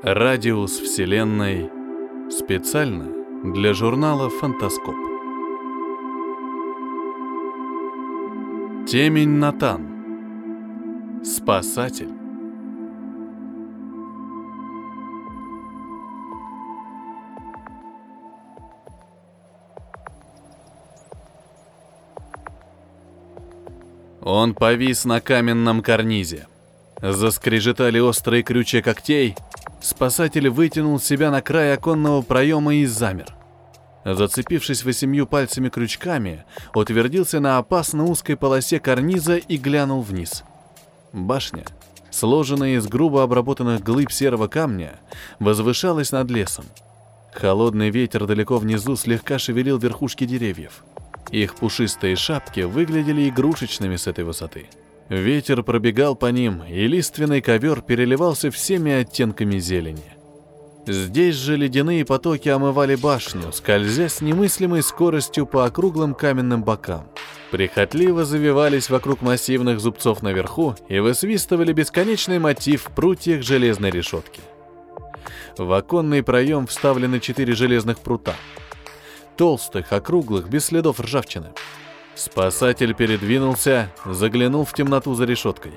Радиус Вселенной специально для журнала «Фантаскоп». Темень Натан. Спасатель. Он повис на каменном карнизе. Заскрежетали острые крючья когтей. Спасатель вытянул себя на край оконного проема и замер. Зацепившись восемью пальцами крючками, утвердился на опасно узкой полосе карниза и глянул вниз. Башня, сложенная из грубо обработанных глыб серого камня, возвышалась над лесом. Холодный ветер далеко внизу слегка шевелил верхушки деревьев. Их пушистые шапки выглядели игрушечными с этой высоты. Ветер пробегал по ним, и лиственный ковер переливался всеми оттенками зелени. Здесь же ледяные потоки омывали башню, скользя с немыслимой скоростью по округлым каменным бокам. Прихотливо завивались вокруг массивных зубцов наверху и высвистывали бесконечный мотив в прутьях железной решетки. В оконный проем вставлены четыре железных прута. Толстых, округлых, без следов ржавчины. Спасатель передвинулся, заглянул в темноту за решеткой.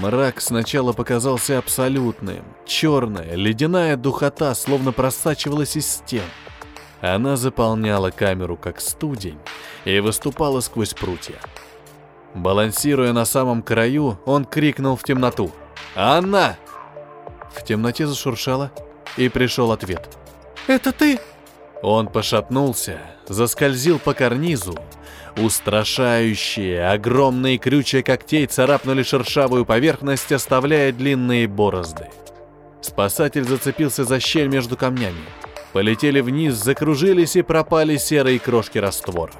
Мрак сначала показался абсолютным. Черная, ледяная духота словно просачивалась из стен. Она заполняла камеру как студень и выступала сквозь прутья. Балансируя на самом краю, он крикнул в темноту. «Анна!» В темноте зашуршало, и пришел ответ. «Это ты?» Он пошатнулся, заскользил по карнизу. Устрашающие, огромные крючья когтей царапнули шершавую поверхность, оставляя длинные борозды. Спасатель зацепился за щель между камнями. Полетели вниз, закружились и пропали серые крошки раствора.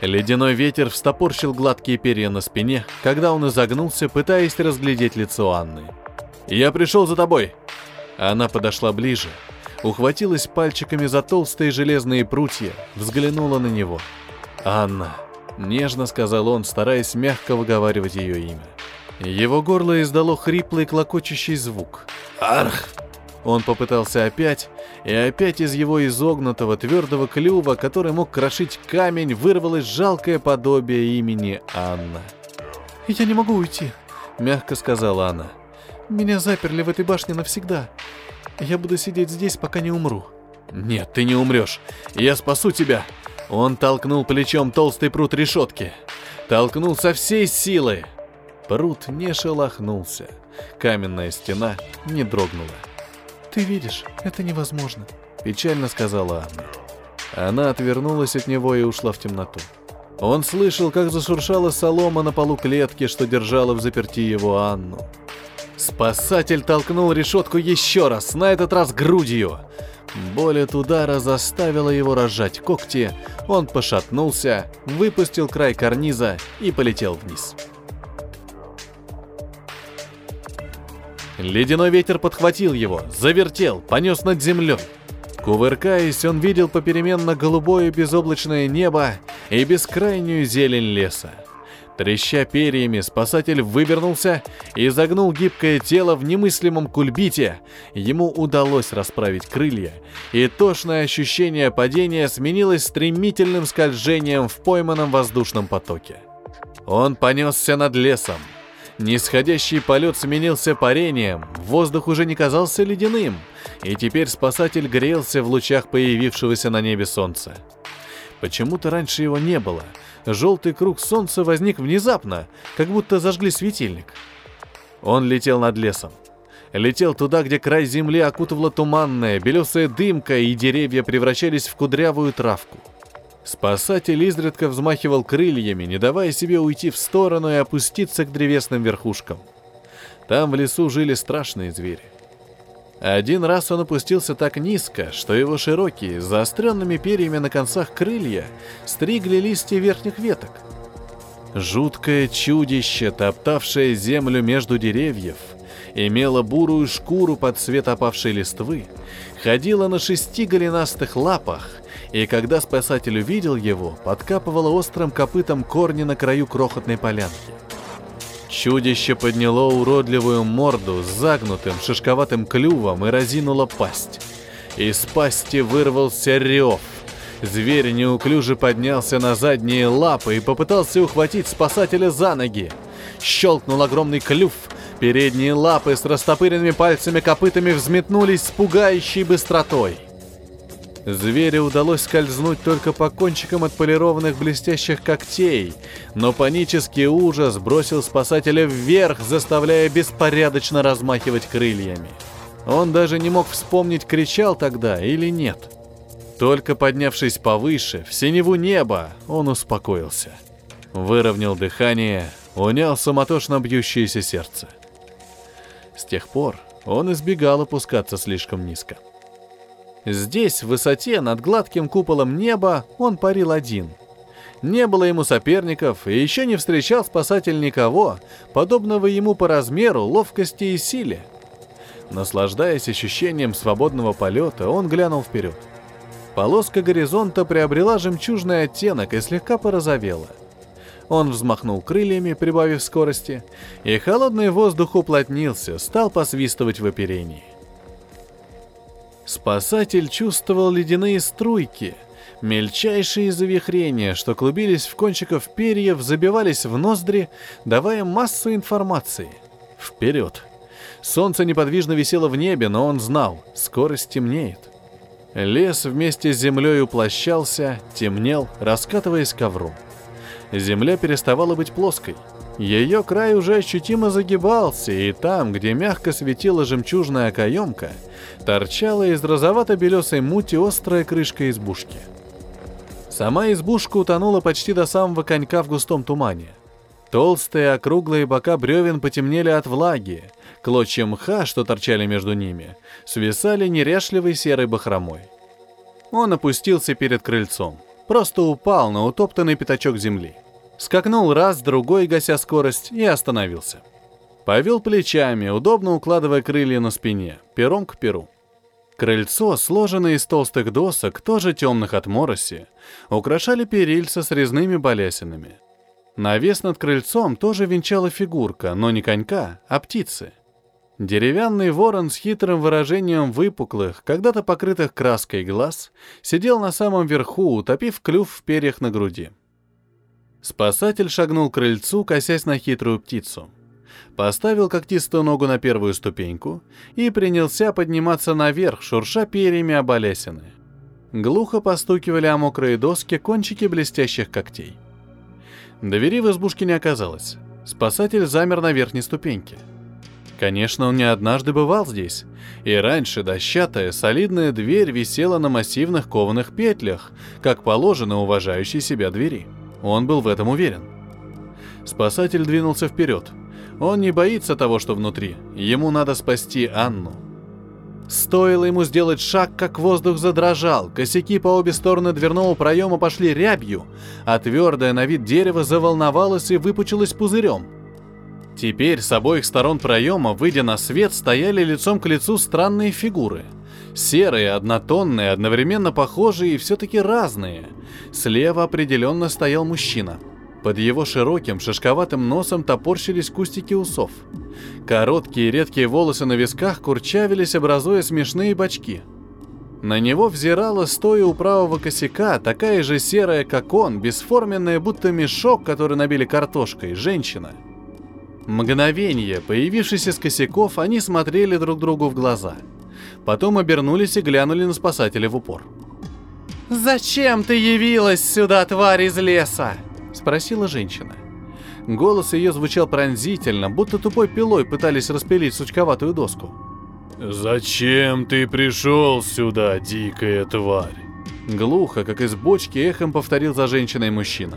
Ледяной ветер встопорщил гладкие перья на спине, когда он изогнулся, пытаясь разглядеть лицо Анны. «Я пришел за тобой!» Она подошла ближе, ухватилась пальчиками за толстые железные прутья, взглянула на него. «Анна», — нежно сказал он, стараясь мягко выговаривать ее имя. Его горло издало хриплый клокочущий звук. «Арх!» Он попытался опять, и опять из его изогнутого твердого клюва, который мог крошить камень, вырвалось жалкое подобие имени Анна. «Я не могу уйти», — мягко сказала она. «Меня заперли в этой башне навсегда. Я буду сидеть здесь, пока не умру». «Нет, ты не умрешь. Я спасу тебя». Он толкнул плечом толстый пруд решетки. Толкнул со всей силы. Пруд не шелохнулся. Каменная стена не дрогнула. «Ты видишь, это невозможно», — печально сказала Анна. Она отвернулась от него и ушла в темноту. Он слышал, как зашуршала солома на полу клетки, что держала в заперти его Анну. Спасатель толкнул решетку еще раз, на этот раз грудью. Боль от удара заставила его разжать когти, он пошатнулся, выпустил край карниза и полетел вниз. Ледяной ветер подхватил его, завертел, понес над землей. Кувыркаясь, он видел попеременно голубое безоблачное небо и бескрайнюю зелень леса. Треща перьями, спасатель вывернулся и загнул гибкое тело в немыслимом кульбите. Ему удалось расправить крылья, и тошное ощущение падения сменилось стремительным скольжением в пойманном воздушном потоке. Он понесся над лесом. Нисходящий полет сменился парением, воздух уже не казался ледяным, и теперь спасатель грелся в лучах появившегося на небе солнца. Почему-то раньше его не было — желтый круг солнца возник внезапно, как будто зажгли светильник. Он летел над лесом. Летел туда, где край земли окутывала туманная, белесая дымка, и деревья превращались в кудрявую травку. Спасатель изредка взмахивал крыльями, не давая себе уйти в сторону и опуститься к древесным верхушкам. Там в лесу жили страшные звери. Один раз он опустился так низко, что его широкие, заостренными перьями на концах крылья стригли листья верхних веток. Жуткое чудище, топтавшее землю между деревьев, имело бурую шкуру под цвет опавшей листвы, ходило на шести голенастых лапах, и когда спасатель увидел его, подкапывало острым копытом корни на краю крохотной полянки. Чудище подняло уродливую морду с загнутым шишковатым клювом и разинуло пасть. Из пасти вырвался рев. Зверь неуклюже поднялся на задние лапы и попытался ухватить спасателя за ноги. Щелкнул огромный клюв, передние лапы с растопыренными пальцами-копытами взметнулись с пугающей быстротой. Зверю удалось скользнуть только по кончикам отполированных блестящих когтей, но панический ужас бросил спасателя вверх, заставляя беспорядочно размахивать крыльями. Он даже не мог вспомнить, кричал тогда или нет. Только поднявшись повыше, в синеву неба, он успокоился. Выровнял дыхание, унял суматошно бьющееся сердце. С тех пор он избегал опускаться слишком низко. Здесь, в высоте, над гладким куполом неба, он парил один. Не было ему соперников, и еще не встречал спасатель никого, подобного ему по размеру, ловкости и силе. Наслаждаясь ощущением свободного полета, он глянул вперед. Полоска горизонта приобрела жемчужный оттенок и слегка порозовела. Он взмахнул крыльями, прибавив скорости, и холодный воздух уплотнился, стал посвистывать в оперении. Спасатель чувствовал ледяные струйки, мельчайшие завихрения, что клубились в кончиках перьев, забивались в ноздри, давая массу информации. Вперед! Солнце неподвижно висело в небе, но он знал, скорость темнеет. Лес вместе с землей уплощался, темнел, раскатываясь ковром. Земля переставала быть плоской. Ее край уже ощутимо загибался, и там, где мягко светила жемчужная каемка, торчала из розовато-белесой мути острая крышка избушки. Сама избушка утонула почти до самого конька в густом тумане. Толстые округлые бока бревен потемнели от влаги, клочья мха, что торчали между ними, свисали неряшливой серой бахромой. Он опустился перед крыльцом, просто упал на утоптанный пятачок земли. Скакнул раз, другой, гася скорость, и остановился. Повел плечами, удобно укладывая крылья на спине, пером к перу. Крыльцо, сложенное из толстых досок, тоже темных от мороси, украшали перильца с резными балясинами. Навес над крыльцом тоже венчала фигурка, но не конька, а птицы. Деревянный ворон с хитрым выражением выпуклых, когда-то покрытых краской глаз, сидел на самом верху, утопив клюв в перьях на груди. Спасатель шагнул к крыльцу, косясь на хитрую птицу. Поставил когтистую ногу на первую ступеньку и принялся подниматься наверх, шурша перьями об олесины. Глухо постукивали о мокрые доски кончики блестящих когтей. Двери в избушке не оказалось. Спасатель замер на верхней ступеньке. Конечно, он не однажды бывал здесь. И раньше дощатая, солидная дверь висела на массивных кованых петлях, как положено уважающей себя двери. Он был в этом уверен. Спасатель двинулся вперед. Он не боится того, что внутри. Ему надо спасти Анну. Стоило ему сделать шаг, как воздух задрожал, косяки по обе стороны дверного проема пошли рябью, а твердое на вид дерево заволновалось и выпучилось пузырем. Теперь с обоих сторон проема, выйдя на свет, стояли лицом к лицу странные фигуры – Серые, однотонные, одновременно похожие и все-таки разные. Слева определенно стоял мужчина. Под его широким, шишковатым носом топорщились кустики усов. Короткие редкие волосы на висках курчавились, образуя смешные бочки. На него взирала, стоя у правого косяка, такая же серая, как он, бесформенная, будто мешок, который набили картошкой, женщина. Мгновение, появившись из косяков, они смотрели друг другу в глаза – Потом обернулись и глянули на спасателя в упор. «Зачем ты явилась сюда, тварь из леса?» — спросила женщина. Голос ее звучал пронзительно, будто тупой пилой пытались распилить сучковатую доску. «Зачем ты пришел сюда, дикая тварь?» Глухо, как из бочки, эхом повторил за женщиной мужчина.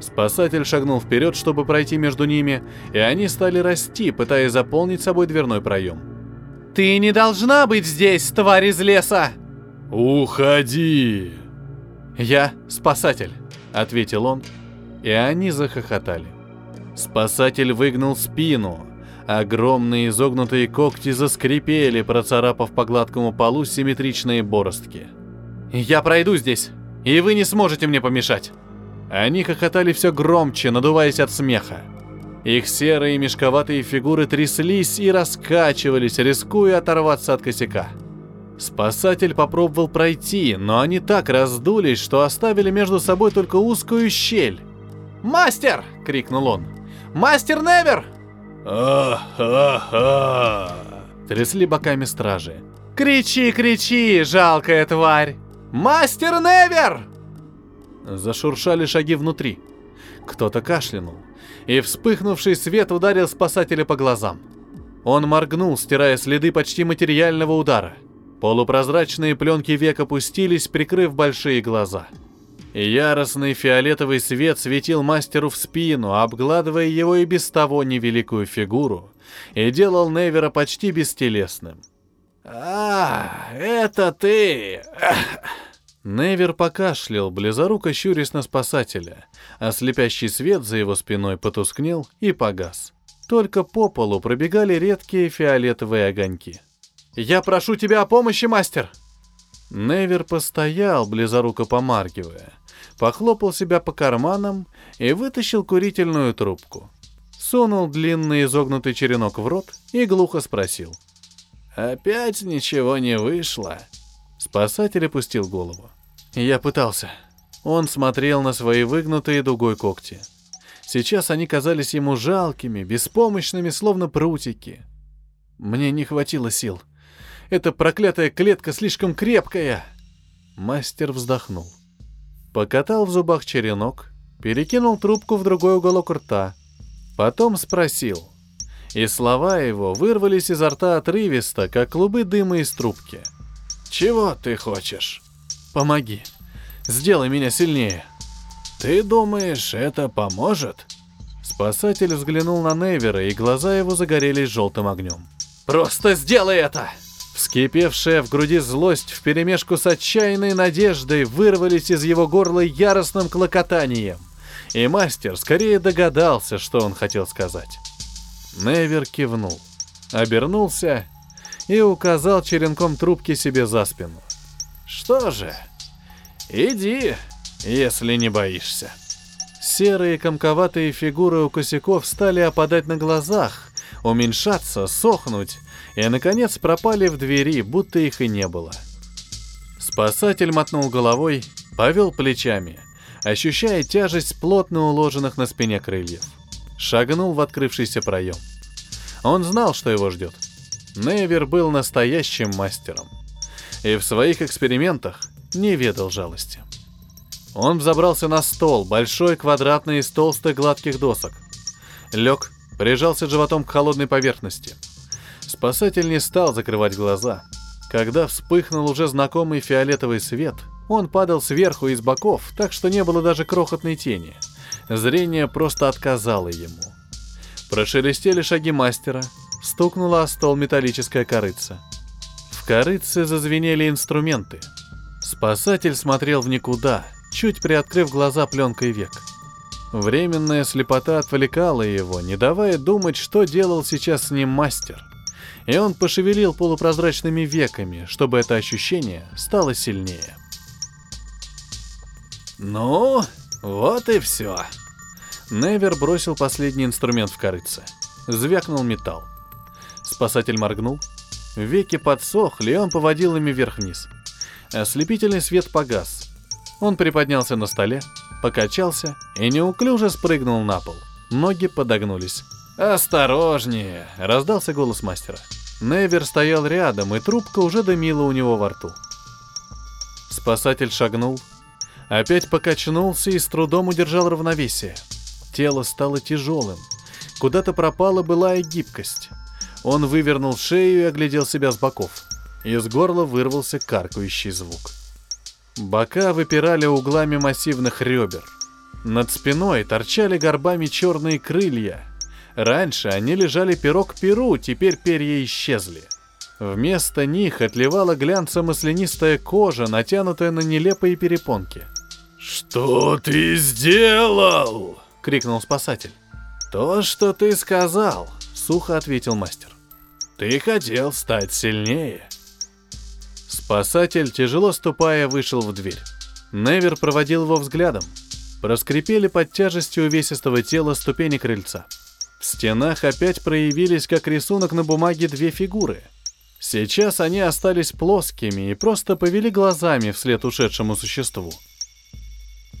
Спасатель шагнул вперед, чтобы пройти между ними, и они стали расти, пытаясь заполнить собой дверной проем. «Ты не должна быть здесь, тварь из леса!» «Уходи!» «Я спасатель», — ответил он, и они захохотали. Спасатель выгнул спину. Огромные изогнутые когти заскрипели, процарапав по гладкому полу симметричные бороздки. «Я пройду здесь, и вы не сможете мне помешать!» Они хохотали все громче, надуваясь от смеха. Их серые мешковатые фигуры тряслись и раскачивались, рискуя оторваться от косяка. Спасатель попробовал пройти, но они так раздулись, что оставили между собой только узкую щель. «Мастер!» — крикнул он. «Мастер Невер!» А-ха-ха! Трясли боками стражи. «Кричи, кричи, жалкая тварь! Мастер Невер!» Зашуршали шаги внутри. Кто-то кашлянул, и вспыхнувший свет ударил спасателя по глазам. Он моргнул, стирая следы почти материального удара. Полупрозрачные пленки век опустились, прикрыв большие глаза. Яростный фиолетовый свет светил мастеру в спину, обгладывая его и без того невеликую фигуру, и делал Невера почти бестелесным. «А, это ты!» Невер покашлял, близоруко щурясь на спасателя, а слепящий свет за его спиной потускнел и погас. Только по полу пробегали редкие фиолетовые огоньки. «Я прошу тебя о помощи, мастер!» Невер постоял, близоруко помаргивая, похлопал себя по карманам и вытащил курительную трубку. Сунул длинный изогнутый черенок в рот и глухо спросил. «Опять ничего не вышло?» Спасатель опустил голову. Я пытался. Он смотрел на свои выгнутые дугой когти. Сейчас они казались ему жалкими, беспомощными, словно прутики. Мне не хватило сил. Эта проклятая клетка слишком крепкая. Мастер вздохнул. Покатал в зубах черенок, перекинул трубку в другой уголок рта. Потом спросил. И слова его вырвались изо рта отрывисто, как клубы дыма из трубки. «Чего ты хочешь?» «Помоги. Сделай меня сильнее». «Ты думаешь, это поможет?» Спасатель взглянул на Невера, и глаза его загорелись желтым огнем. «Просто сделай это!» Вскипевшая в груди злость вперемешку с отчаянной надеждой вырвались из его горла яростным клокотанием. И мастер скорее догадался, что он хотел сказать. Невер кивнул, обернулся и указал черенком трубки себе за спину. «Что же, иди, если не боишься». Серые комковатые фигуры у косяков стали опадать на глазах, уменьшаться, сохнуть, и, наконец, пропали в двери, будто их и не было. Спасатель мотнул головой, повел плечами, ощущая тяжесть плотно уложенных на спине крыльев. Шагнул в открывшийся проем. Он знал, что его ждет. Невер был настоящим мастером. И в своих экспериментах не ведал жалости. Он взобрался на стол, большой квадратный из толстых гладких досок. Лег, прижался животом к холодной поверхности – Спасатель не стал закрывать глаза. Когда вспыхнул уже знакомый фиолетовый свет, он падал сверху и с боков, так что не было даже крохотной тени. Зрение просто отказало ему. Прошелестели шаги мастера, стукнула о стол металлическая корыца. Корыце зазвенели инструменты. Спасатель смотрел в никуда, чуть приоткрыв глаза пленкой век. Временная слепота отвлекала его, не давая думать, что делал сейчас с ним мастер — и он пошевелил полупрозрачными веками, чтобы это ощущение стало сильнее. «Ну, вот и все». Невер бросил последний инструмент в корыце. Звякнул металл. Спасатель моргнул. Веки подсохли, и он поводил ими вверх-вниз. Ослепительный свет погас. Он приподнялся на столе, покачался и неуклюже спрыгнул на пол. Ноги подогнулись. «Осторожнее!» — раздался голос мастера. Невер стоял рядом, и трубка уже дымила у него во рту. Спасатель шагнул, опять покачнулся и с трудом удержал равновесие. Тело стало тяжелым. Куда-то пропала былая гибкость. Он вывернул шею и оглядел себя с боков. Из горла вырвался каркающий звук. Бока выпирали углами массивных ребер. Над спиной торчали горбами черные крылья, Раньше они лежали перо к перу, теперь перья исчезли. Вместо них отливала глянцем маслянистая кожа, натянутая на нелепые перепонки. «Что ты сделал?» — крикнул спасатель. «То, что ты сказал», — сухо ответил мастер. «Ты хотел стать сильнее». Спасатель, тяжело ступая, вышел в дверь. Невер проводил его взглядом. Проскрипели под тяжестью увесистого тела ступени крыльца. В стенах опять проявились, как рисунок на бумаге, две фигуры. Сейчас они остались плоскими и просто повели глазами вслед ушедшему существу.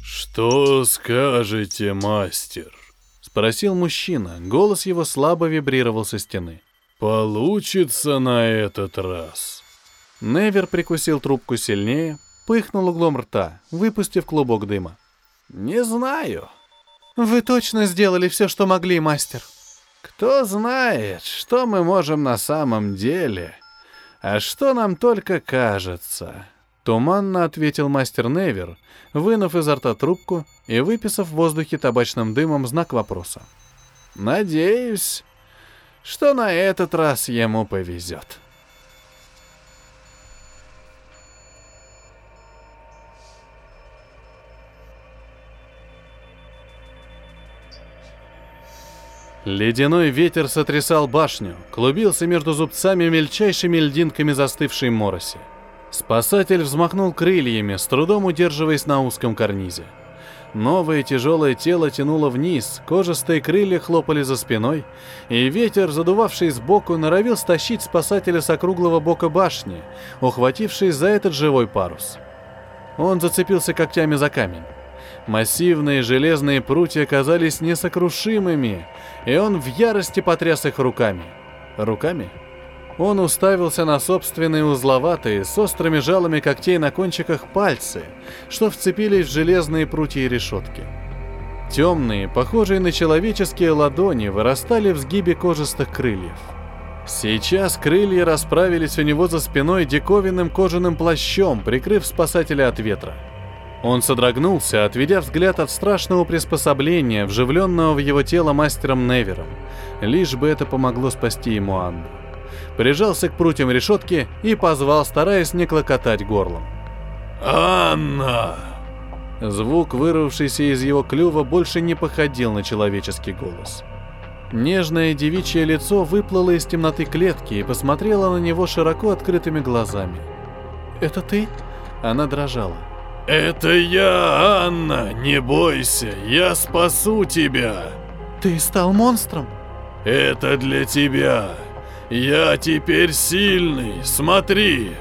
«Что скажете, мастер?» — спросил мужчина. Голос его слабо вибрировал со стены. «Получится на этот раз?» Невер прикусил трубку сильнее, пыхнул углом рта, выпустив клубок дыма. «Не знаю». «Вы точно сделали все, что могли, мастер?» «Кто знает, что мы можем на самом деле, а что нам только кажется», — туманно ответил мастер Невер, вынув изо рта трубку и выписав в воздухе табачным дымом знак вопроса. «Надеюсь, что на этот раз ему повезет». Ледяной ветер сотрясал башню, клубился между зубцами мельчайшими льдинками застывшей мороси. Спасатель взмахнул крыльями, с трудом удерживаясь на узком карнизе. Новое тяжелое тело тянуло вниз, кожистые крылья хлопали за спиной, и ветер, задувавший сбоку, норовил стащить спасателя с округлого бока башни, ухватившись за этот живой парус. Он зацепился когтями за камень. Массивные железные прутья казались несокрушимыми, и он в ярости потряс их руками. Руками? Он уставился на собственные узловатые, с острыми жалами когтей на кончиках пальцы, что вцепились в железные прутья и решетки. Темные, похожие на человеческие ладони, вырастали в сгибе кожистых крыльев. Сейчас крылья расправились у него за спиной диковинным кожаным плащом, прикрыв спасателя от ветра. Он содрогнулся, отведя взгляд от страшного приспособления, вживленного в его тело мастером Невером, лишь бы это помогло спасти ему Анну. Прижался к прутьям решетки и позвал, стараясь не клокотать горлом. «Анна!» Звук, вырвавшийся из его клюва, больше не походил на человеческий голос. Нежное девичье лицо выплыло из темноты клетки и посмотрело на него широко открытыми глазами. «Это ты?» Она дрожала. «Это я, Анна, не бойся, я спасу тебя!» «Ты стал монстром?» «Это для тебя! Я теперь сильный, смотри!»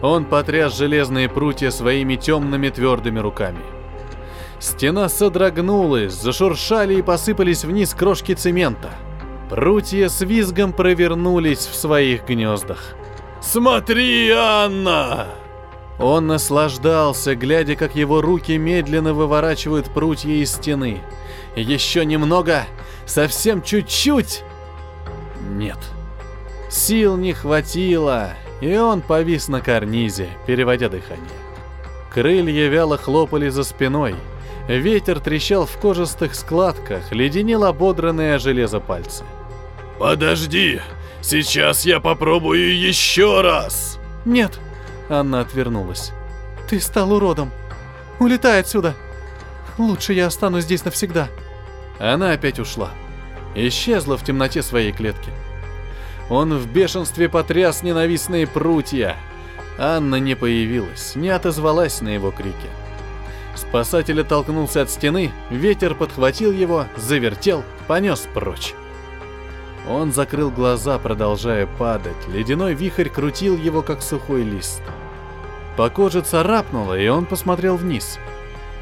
Он потряс железные прутья своими темными твердыми руками. Стена содрогнулась, зашуршали и посыпались вниз крошки цемента. Прутья с визгом провернулись в своих гнездах. «Смотри, Анна!» Он наслаждался, глядя, как его руки медленно выворачивают прутья из стены. Еще немного, совсем чуть-чуть. Нет. Сил не хватило, и он повис на карнизе, переводя дыхание. Крылья вяло хлопали за спиной. Ветер трещал в кожистых складках, леденил ободранные о железо пальцы. «Подожди, сейчас я попробую еще раз!» «Нет!» Анна отвернулась. «Ты стал уродом! Улетай отсюда! Лучше я останусь здесь навсегда!» Она опять ушла. Исчезла в темноте своей клетки. Он в бешенстве потряс ненавистные прутья. Анна не появилась, не отозвалась на его крики. Спасатель оттолкнулся от стены, ветер подхватил его, завертел, понес прочь. Он закрыл глаза, продолжая падать. Ледяной вихрь крутил его, как сухой лист. По коже царапнуло, и он посмотрел вниз.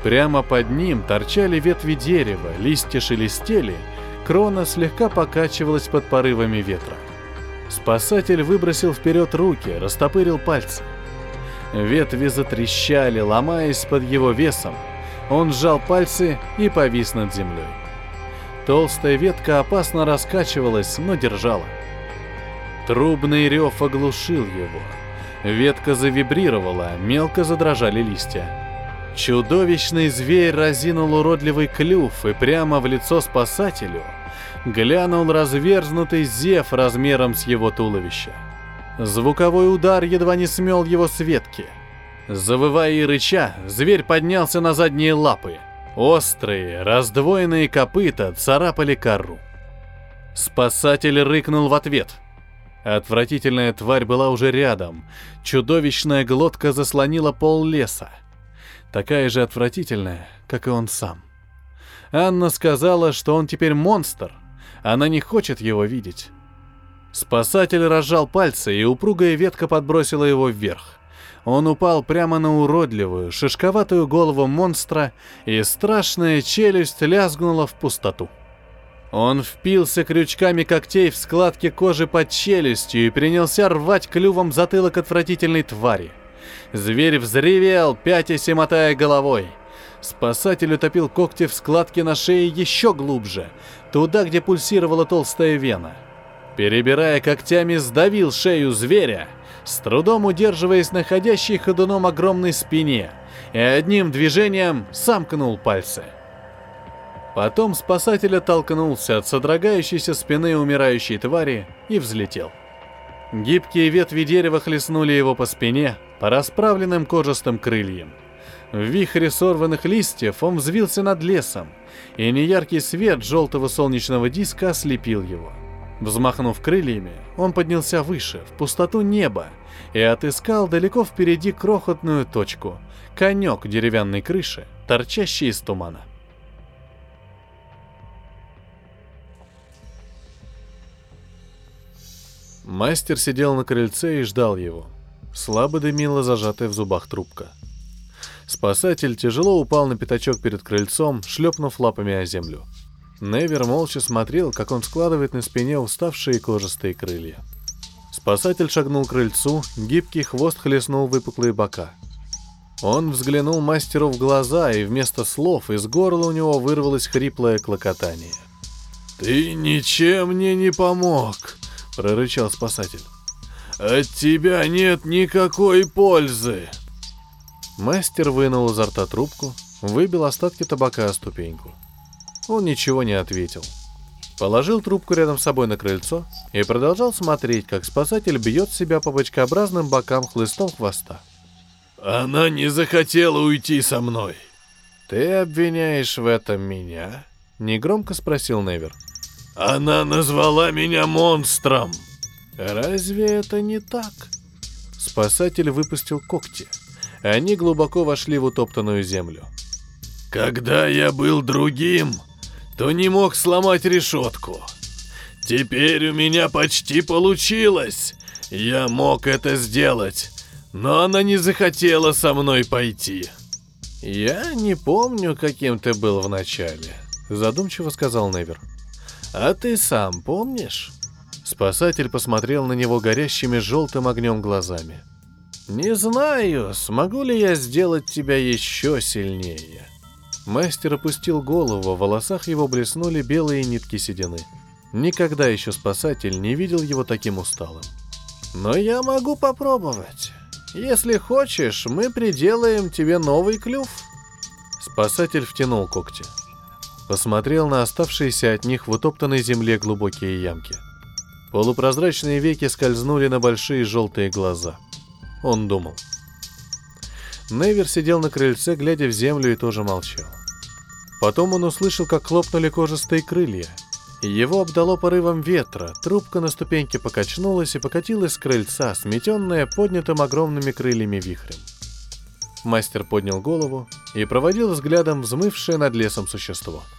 Прямо под ним торчали ветви дерева, листья шелестели, крона слегка покачивалась под порывами ветра. Спасатель выбросил вперед руки, растопырил пальцы. Ветви затрещали, ломаясь под его весом. Он сжал пальцы и повис над землей. Толстая ветка опасно раскачивалась, но держала. Трубный рев оглушил его. Ветка завибрировала, мелко задрожали листья. Чудовищный зверь разинул уродливый клюв и прямо в лицо спасателю глянул разверзнутый зев размером с его туловища. Звуковой удар едва не смел его с ветки. Завывая и рыча, зверь поднялся на задние лапы. Острые, раздвоенные копыта царапали кору. Спасатель рыкнул в ответ. Отвратительная тварь была уже рядом. Чудовищная глотка заслонила пол леса. Такая же отвратительная, как и он сам. Анна сказала, что он теперь монстр, Она не хочет его видеть. Спасатель разжал пальцы, и упругая ветка подбросила его вверх. Он упал прямо на уродливую, шишковатую голову монстра, и страшная челюсть лязгнула в пустоту. Он впился крючками когтей в складки кожи под челюстью и принялся рвать клювом затылок отвратительной твари. Зверь взревел, пятясь и мотая головой. Спасатель утопил когти в складке на шее еще глубже, туда, где пульсировала толстая вена. Перебирая когтями, сдавил шею зверя, с трудом удерживаясь на ходящей ходуном огромной спине, и одним движением сомкнул пальцы. Потом спасатель оттолкнулся от содрогающейся спины умирающей твари и взлетел. Гибкие ветви дерева хлестнули его по спине, по расправленным кожистым крыльям. В вихре сорванных листьев он взвился над лесом, и неяркий свет желтого солнечного диска ослепил его. Взмахнув крыльями, он поднялся выше, в пустоту неба, и отыскал далеко впереди крохотную точку — конек деревянной крыши, торчащий из тумана. Мастер сидел на крыльце и ждал его. Слабо дымила зажатая в зубах трубка. Спасатель тяжело упал на пятачок перед крыльцом, шлепнув лапами о землю. Невер молча смотрел, как он складывает на спине уставшие кожистые крылья. Спасатель шагнул к крыльцу, гибкий хвост хлестнул выпуклые бока. Он взглянул мастеру в глаза, и вместо слов из горла у него вырвалось хриплое клокотание. «Ты ничем мне не помог!» — прорычал спасатель. «От тебя нет никакой пользы!» Мастер вынул изо рта трубку, выбил остатки табака о ступеньку. Он ничего не ответил. Положил трубку рядом с собой на крыльцо и продолжал смотреть, как спасатель бьет себя по бочкообразным бокам хлыстом хвоста. «Она не захотела уйти со мной!» «Ты обвиняешь в этом меня?» — негромко спросил Невер. Она назвала меня монстром. Разве это не так? Спасатель выпустил когти. Они глубоко вошли в утоптанную землю. Когда я был другим, то не мог сломать решетку. Теперь у меня почти получилось. Я мог это сделать, но она не захотела со мной пойти. Я не помню, каким ты был в начале, задумчиво сказал Невер. А ты сам помнишь? Спасатель посмотрел на него горящими желтым огнем глазами. Не знаю, смогу ли я сделать тебя еще сильнее. Мастер опустил голову, в волосах его блеснули белые нитки седины. Никогда еще спасатель не видел его таким усталым. Но я могу попробовать. Если хочешь, мы приделаем тебе новый клюв. Спасатель втянул когти посмотрел на оставшиеся от них в утоптанной земле глубокие ямки. Полупрозрачные веки скользнули на большие желтые глаза. Он думал. Невер сидел на крыльце, глядя в землю, и тоже молчал. Потом он услышал, как хлопнули кожистые крылья. Его обдало порывом ветра, трубка на ступеньке покачнулась и покатилась с крыльца, сметенная поднятым огромными крыльями вихрем. Мастер поднял голову и проводил взглядом взмывшее над лесом существо —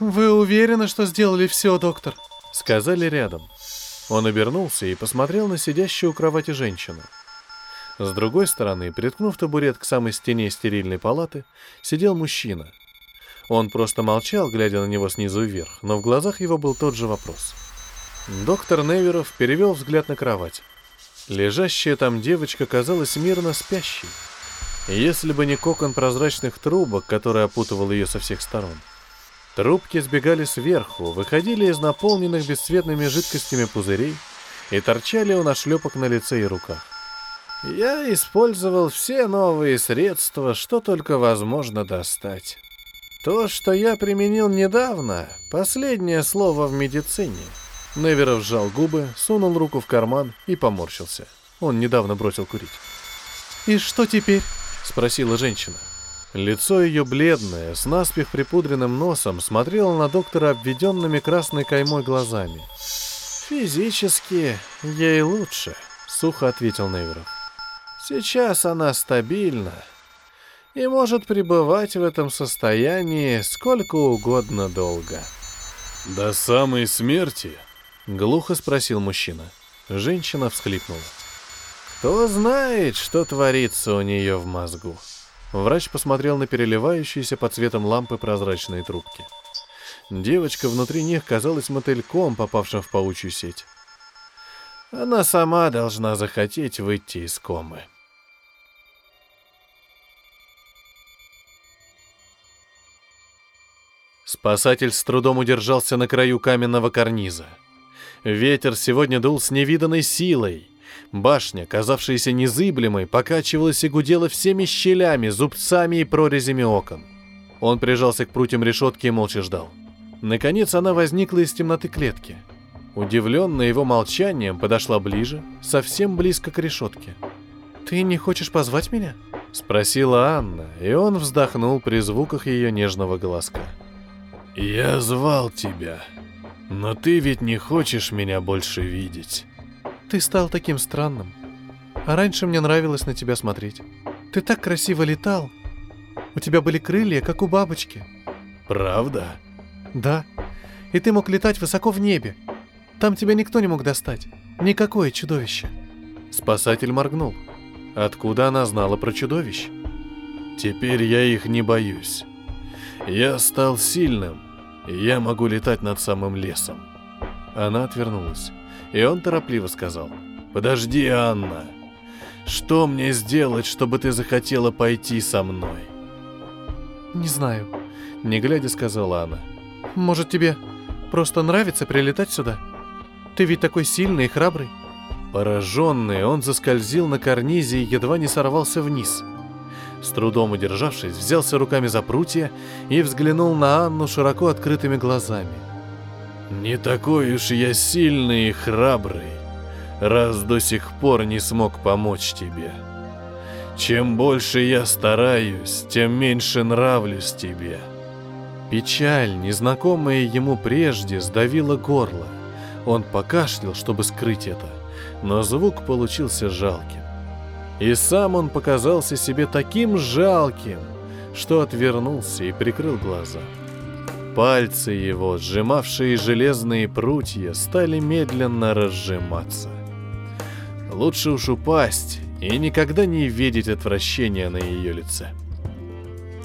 «Вы уверены, что сделали все, доктор?» Сказали рядом. Он обернулся и посмотрел на сидящую у кровати женщину. С другой стороны, приткнув табурет к самой стене стерильной палаты, сидел мужчина. Он просто молчал, глядя на него снизу вверх, но в глазах его был тот же вопрос. Доктор Неверов перевел взгляд на кровать. Лежащая там девочка казалась мирно спящей. Если бы не кокон прозрачных трубок, который опутывал ее со всех сторон — Трубки сбегали сверху, выходили из наполненных бесцветными жидкостями пузырей и торчали у нашлепок на лице и руках. Я использовал все новые средства, что только возможно достать. То, что я применил недавно, последнее слово в медицине. Неверов сжал губы, сунул руку в карман и поморщился. Он недавно бросил курить. «И что теперь?» — спросила женщина. Лицо ее бледное, с наспех припудренным носом, смотрело на доктора обведенными красной каймой глазами. «Физически ей лучше», — сухо ответил Неверов. «Сейчас она стабильна. и может пребывать в этом состоянии сколько угодно долго. До самой смерти? Глухо спросил мужчина. Женщина всхлипнула. Кто знает, что творится у нее в мозгу. Врач посмотрел на переливающиеся под цветом лампы прозрачные трубки. Девочка внутри них казалась мотыльком, попавшим в паучью сеть. Она сама должна захотеть выйти из комы. Спасатель с трудом удержался на краю каменного карниза. Ветер сегодня дул с невиданной силой. Башня, казавшаяся незыблемой, покачивалась и гудела всеми щелями, зубцами и прорезями окон. Он прижался к прутьям решетки и молча ждал. Наконец она возникла из темноты клетки. Удивленная его молчанием, подошла ближе, совсем близко к решетке. «Ты не хочешь позвать меня?» — спросила Анна, и он вздохнул при звуках ее нежного голоска. «Я звал тебя, но ты ведь не хочешь меня больше видеть». Ты стал таким странным. А раньше мне нравилось на тебя смотреть. Ты так красиво летал. У тебя были крылья, как у бабочки. Правда? Да. И ты мог летать высоко в небе. Там тебя никто не мог достать. Никакое чудовище. Спасатель моргнул. Откуда она знала про чудовищ? Теперь я их не боюсь. Я стал сильным, я могу летать над самым лесом. Она отвернулась. И он торопливо сказал. «Подожди, Анна. Что мне сделать, чтобы ты захотела пойти со мной?» «Не знаю», — не глядя сказала она. «Может, тебе просто нравится прилетать сюда? Ты ведь такой сильный и храбрый». Пораженный, он заскользил на карнизе и едва не сорвался вниз. С трудом удержавшись, взялся руками за прутья и взглянул на Анну широко открытыми глазами. Не такой уж я сильный и храбрый, раз до сих пор не смог помочь тебе. Чем больше я стараюсь, тем меньше нравлюсь тебе. Печаль, незнакомая ему прежде, сдавила горло. Он покашлял, чтобы скрыть это, но звук получился жалким. И сам он показался себе таким жалким, что отвернулся и прикрыл глаза. — Пальцы его, сжимавшие железные прутья, стали медленно разжиматься. Лучше уж упасть и никогда не видеть отвращения на ее лице.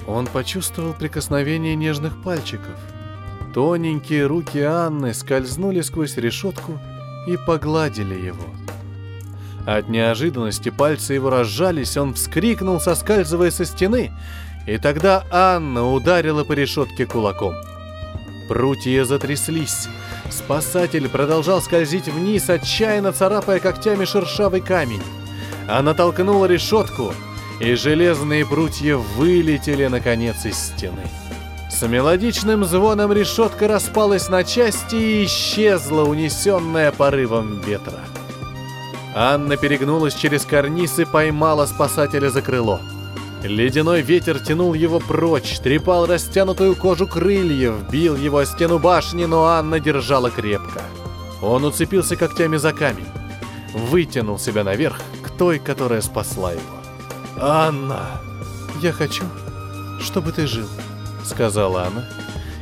Он почувствовал прикосновение нежных пальчиков. Тоненькие руки Анны скользнули сквозь решетку и погладили его. От неожиданности пальцы его разжались, он вскрикнул, соскальзывая со стены, и тогда Анна ударила по решетке кулаком — Прутья затряслись. Спасатель продолжал скользить вниз, отчаянно царапая когтями шершавый камень. Она толкнула решетку, и железные прутья вылетели, наконец, из стены. С мелодичным звоном решетка распалась на части и исчезла, унесенная порывом ветра. Анна перегнулась через карниз и поймала спасателя за крыло. Ледяной ветер тянул его прочь, трепал растянутую кожу крыльев, бил его о стену башни, но Анна держала крепко. Он уцепился когтями за камень, вытянул себя наверх к той, которая спасла его. «Анна, я хочу, чтобы ты жил», — сказала она,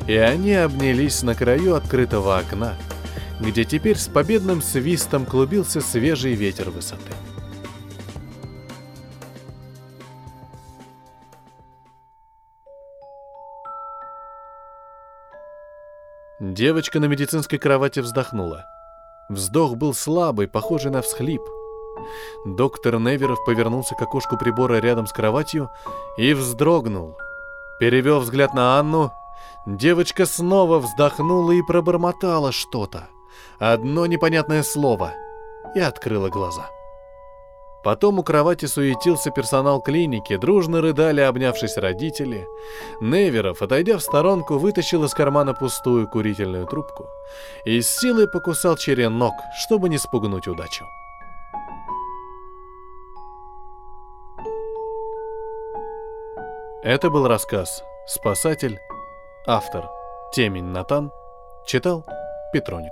и они обнялись на краю открытого окна, где теперь с победным свистом клубился свежий ветер высоты. Девочка на медицинской кровати вздохнула. Вздох был слабый, похожий на всхлип. Доктор Неверов повернулся к окошку прибора рядом с кроватью и вздрогнул. Перевел взгляд на Анну. Девочка снова вздохнула и пробормотала что-то. Одно непонятное слово. И открыла глаза. — Потом у кровати суетился персонал клиники, дружно рыдали, обнявшись родители. Неверов, отойдя в сторонку, вытащил из кармана пустую курительную трубку и с силой покусал черенок, чтобы не спугнуть удачу. Это был рассказ «Спасатель», автор Темень Натан, читал Петроник.